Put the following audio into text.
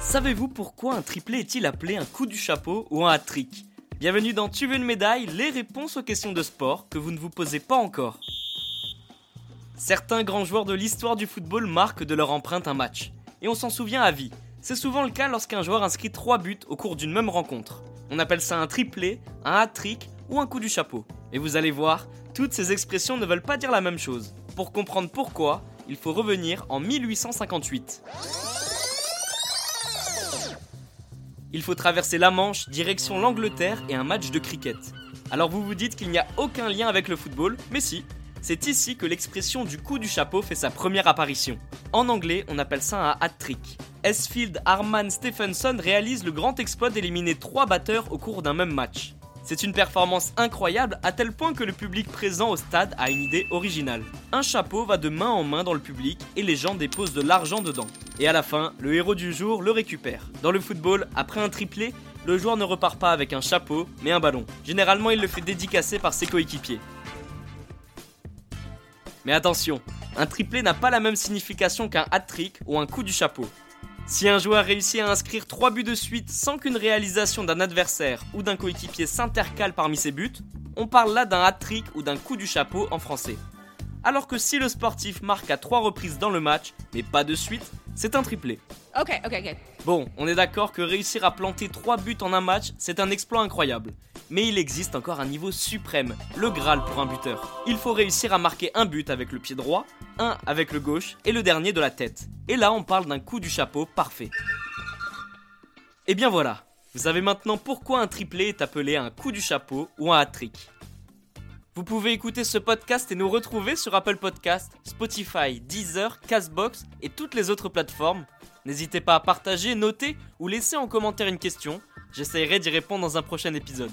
Savez-vous pourquoi un triplé est-il appelé un coup du chapeau ou un hat-trick Bienvenue dans Tu veux une médaille Les réponses aux questions de sport que vous ne vous posez pas encore. Certains grands joueurs de l'histoire du football marquent de leur empreinte un match. Et on s'en souvient à vie. C'est souvent le cas lorsqu'un joueur inscrit 3 buts au cours d'une même rencontre. On appelle ça un triplé, un hat-trick ou un coup du chapeau. Et vous allez voir, toutes ces expressions ne veulent pas dire la même chose. Pour comprendre pourquoi, il faut revenir en 1858. Il faut traverser la Manche, direction l'Angleterre et un match de cricket. Alors vous vous dites qu'il n'y a aucun lien avec le football, mais si. C'est ici que l'expression du coup du chapeau fait sa première apparition. En anglais, on appelle ça un hat-trick. Esfield Arman Stephenson réalise le grand exploit d'éliminer trois batteurs au cours d'un même match. C'est une performance incroyable à tel point que le public présent au stade a une idée originale. Un chapeau va de main en main dans le public et les gens déposent de l'argent dedans. Et à la fin, le héros du jour le récupère. Dans le football, après un triplé, le joueur ne repart pas avec un chapeau, mais un ballon. Généralement, il le fait dédicacer par ses coéquipiers. Mais attention, un triplé n'a pas la même signification qu'un hat-trick ou un coup du chapeau. Si un joueur réussit à inscrire 3 buts de suite sans qu'une réalisation d'un adversaire ou d'un coéquipier s'intercale parmi ses buts, on parle là d'un hat-trick ou d'un coup du chapeau en français. Alors que si le sportif marque à 3 reprises dans le match, mais pas de suite, c'est un triplé. Ok, ok, ok. Bon, on est d'accord que réussir à planter 3 buts en un match, c'est un exploit incroyable. Mais il existe encore un niveau suprême, le Graal pour un buteur. Il faut réussir à marquer un but avec le pied droit, un avec le gauche et le dernier de la tête. Et là, on parle d'un coup du chapeau parfait. Et bien voilà, vous savez maintenant pourquoi un triplé est appelé un coup du chapeau ou un hat-trick. Vous pouvez écouter ce podcast et nous retrouver sur Apple Podcast, Spotify, Deezer, Castbox et toutes les autres plateformes. N'hésitez pas à partager, noter ou laisser en commentaire une question. J'essaierai d'y répondre dans un prochain épisode.